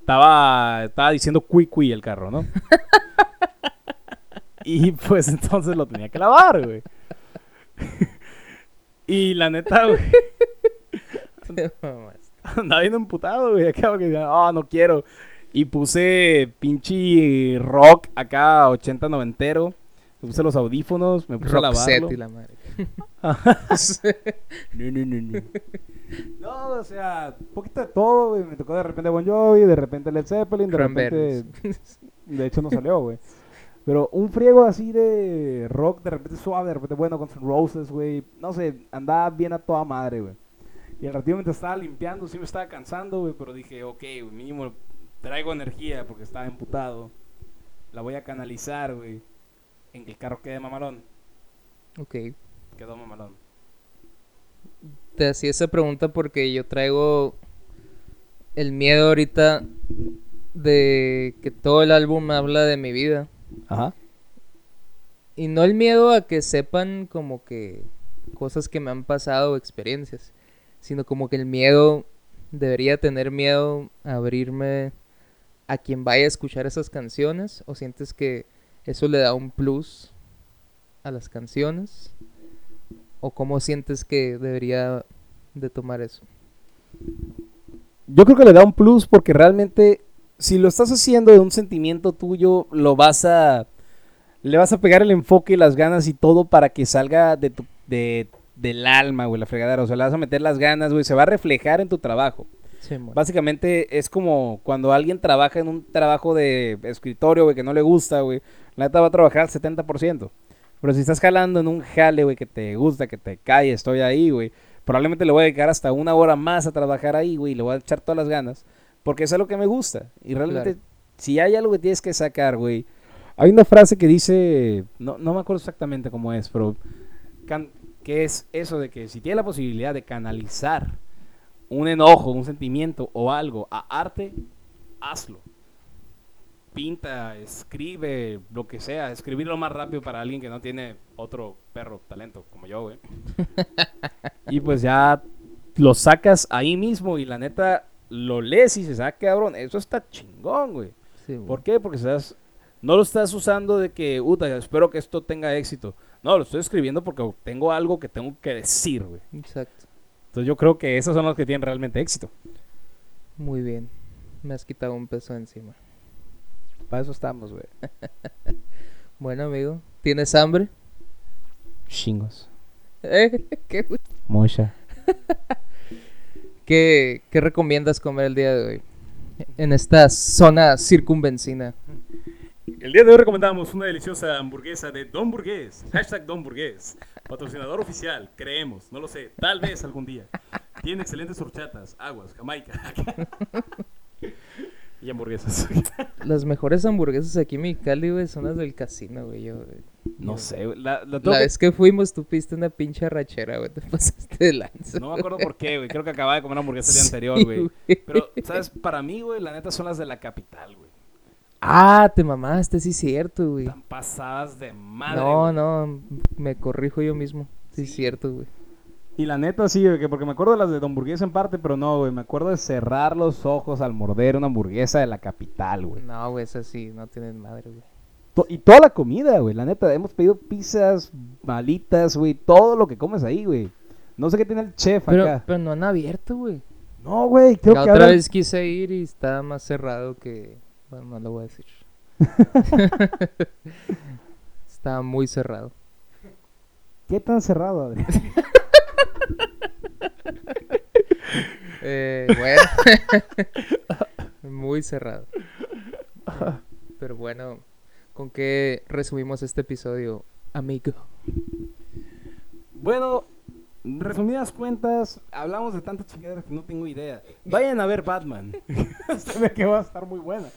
Estaba, estaba diciendo cui cui el carro, ¿no? y pues entonces lo tenía que lavar, güey. y la neta, güey. Andaba bien emputado, güey. Acá que ah, no quiero. Y puse pinche rock acá, 80 noventero. Me puse los audífonos, me puse a Roxette lavarlo. y la madre. No, no, no, no. No, o sea, un poquito de todo, güey. Me tocó de repente Bon Jovi, de repente Led Zeppelin, de repente... De hecho no salió, güey. Pero un friego así de rock, de repente suave, de repente bueno, con N' Roses, güey. No sé, andaba bien a toda madre, güey. Y al ratito mientras estaba limpiando, sí me estaba cansando, güey. Pero dije, ok, mínimo traigo energía porque estaba emputado. La voy a canalizar, güey. En que el carro quede mamalón. ok. Quedó mamalón. Te hacía esa pregunta porque yo traigo el miedo ahorita de que todo el álbum habla de mi vida. Ajá. Y no el miedo a que sepan como que cosas que me han pasado o experiencias, sino como que el miedo debería tener miedo a abrirme a quien vaya a escuchar esas canciones? ¿O sientes que eso le da un plus a las canciones? ¿O cómo sientes que debería de tomar eso? Yo creo que le da un plus porque realmente si lo estás haciendo de un sentimiento tuyo, lo vas a le vas a pegar el enfoque y las ganas y todo para que salga de tu de, del alma, güey, la fregadera, o sea, le vas a meter las ganas, güey, se va a reflejar en tu trabajo. Sí. Básicamente es como cuando alguien trabaja en un trabajo de escritorio, güey, que no le gusta, güey, la neta va a trabajar al 70%. Pero si estás jalando en un jale, güey, que te gusta, que te cae, estoy ahí, güey, probablemente le voy a dedicar hasta una hora más a trabajar ahí, güey, y le voy a echar todas las ganas, porque eso es lo que me gusta. Y realmente, Claro. si hay algo que tienes que sacar, güey, hay una frase que dice, no, no me acuerdo exactamente cómo es, pero can- que es eso de que si tienes la posibilidad de canalizar un enojo, un sentimiento o algo a arte, hazlo. Pinta, escribe, lo que sea, escribirlo más rápido para alguien que no tiene otro perro talento como yo, güey. y pues ya lo sacas ahí mismo y la neta lo lees y dices, ah, cabrón, eso está chingón, güey. Sí. ¿Por qué? Porque estás, no lo estás usando de que, puta, espero que esto tenga éxito. No, lo estoy escribiendo porque tengo algo que tengo que decir, güey. Exacto. Entonces yo creo que esos son los que tienen realmente éxito. Muy bien. Me has quitado un peso encima. Para eso estamos, güey. Bueno, amigo, ¿tienes hambre? Chingos. Eh, ¿Qué, Mucha. qué, qué recomiendas comer el día de hoy? En esta zona circunvencina. El día de hoy recomendamos una deliciosa hamburguesa de Don Burgués. Hashtag Don Burgués. Patrocinador oficial. Creemos. No lo sé. Tal vez algún día. Tiene excelentes horchatas, aguas, jamaica. y hamburguesas. Las mejores hamburguesas aquí en Mexicali, güey, son las del casino, güey. Yo, güey. No sé, güey. La, la vez que fuimos, tú piste una pinche rachera, güey. Te pasaste de lanza. No me acuerdo por qué, güey. Creo que acababa de comer hamburguesa el día Sí, anterior, güey. güey. Pero, ¿sabes? Para mí, güey, la neta son las de la capital, güey. Ah, te mamaste, sí, cierto, güey. Están pasadas de madre. No, güey. no, me corrijo yo mismo. Sí, cierto, güey. Y la neta sí, güey, que porque me acuerdo de las de Don Hamburguesa en parte, pero no, güey. Me acuerdo de cerrar los ojos al morder una hamburguesa de la capital, güey. No, güey, esas sí, no tienen madre, güey. To- Y toda la comida, güey. La neta, hemos pedido pizzas, malitas, güey. Todo lo que comes ahí, güey. No sé qué tiene el chef Pero, acá. pero no han abierto, güey. No, güey. Creo La que otra abren- vez quise ir y estaba más cerrado que... Bueno, no lo voy a decir. estaba muy cerrado. ¿Qué tan cerrado, Adri? Eh, bueno. muy cerrado. Pero bueno, ¿con qué resumimos este episodio, amigo? Bueno, resumidas cuentas, hablamos de tantas chingaderas que no tengo idea. Vayan a ver Batman. Se ve que va a estar muy buena.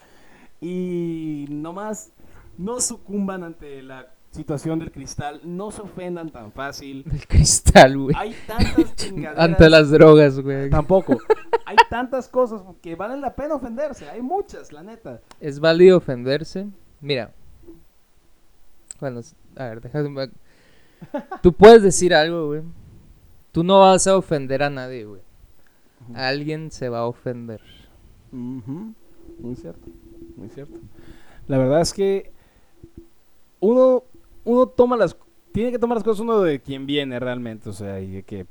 Y nomás no sucumban ante la situación del cristal, no se ofendan tan fácil. El cristal, güey. Hay tantas chingaderas. Ante las drogas, güey. Tampoco. Hay tantas cosas que valen la pena ofenderse. Hay muchas, la neta. ¿Es válido ofenderse? Mira. Bueno, a ver, déjame... Tú puedes decir algo, güey. Tú no vas a ofender a nadie, güey. Alguien se va a ofender. Muy cierto, muy cierto. La verdad es que uno, uno toma las, tiene que tomar las cosas uno de quien viene realmente, o sea, y que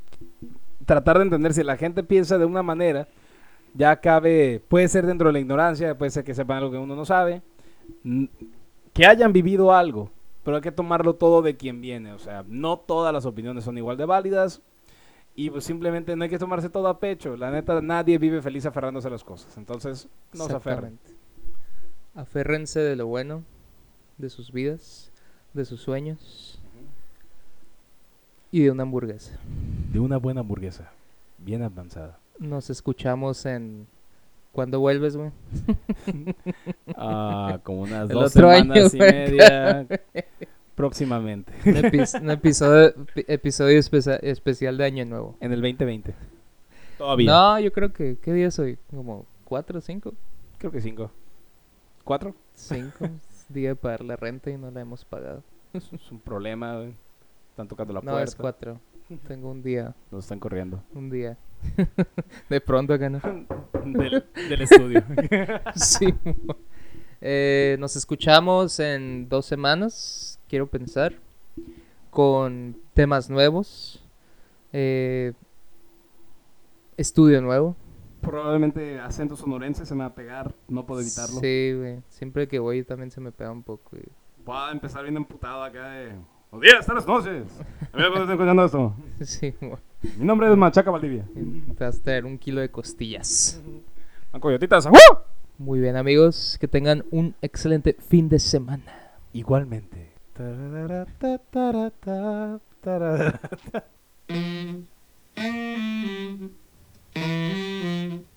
tratar de entender si la gente piensa de una manera, ya cabe, puede ser dentro de la ignorancia, puede ser que sepan algo que uno no sabe, que hayan vivido algo, pero hay que tomarlo todo de quien viene, o sea, no todas las opiniones son igual de válidas. Y pues simplemente no hay que tomarse todo a pecho. La neta, nadie vive feliz aferrándose a las cosas. Entonces, no se aferren. Aférrense de lo bueno, de sus vidas, de sus sueños y de una hamburguesa. De una buena hamburguesa. Bien avanzada. Nos escuchamos en... ¿Cuándo vuelves, güey? Ah, como unas El dos semanas año, y media. Próximamente. Un, epi- un episodio, epi- episodio especia- especial de Año Nuevo. En el 2020. Todavía. No, yo creo que... ¿Qué día soy? ¿Como cuatro, cinco? Creo que cinco. ¿Cuatro? Cinco. Día de pagar la renta y no la hemos pagado. Es un problema, güey. Están tocando la No, puerta. es cuatro. Tengo un día, Nos están corriendo. un día. De pronto acá, ¿no? del, del estudio. Sí. Eh, nos escuchamos en dos semanas, quiero pensar, con temas nuevos, eh, estudio nuevo. Probablemente acento sonorense se me va a pegar, no puedo evitarlo. Sí, güey. Siempre que voy también se me pega un poco. y- Voy a empezar bien emputado acá de... Buenos días, tardes, noches. A ver, ¿cuándo están escuchando esto? Sí, güey. Mi nombre es Machaca Valdivia. Te vas a traer un kilo de costillas. A coyotitas. ¡uh! Muy bien, amigos. Que tengan un excelente fin de semana. Igualmente. Mm-hmm.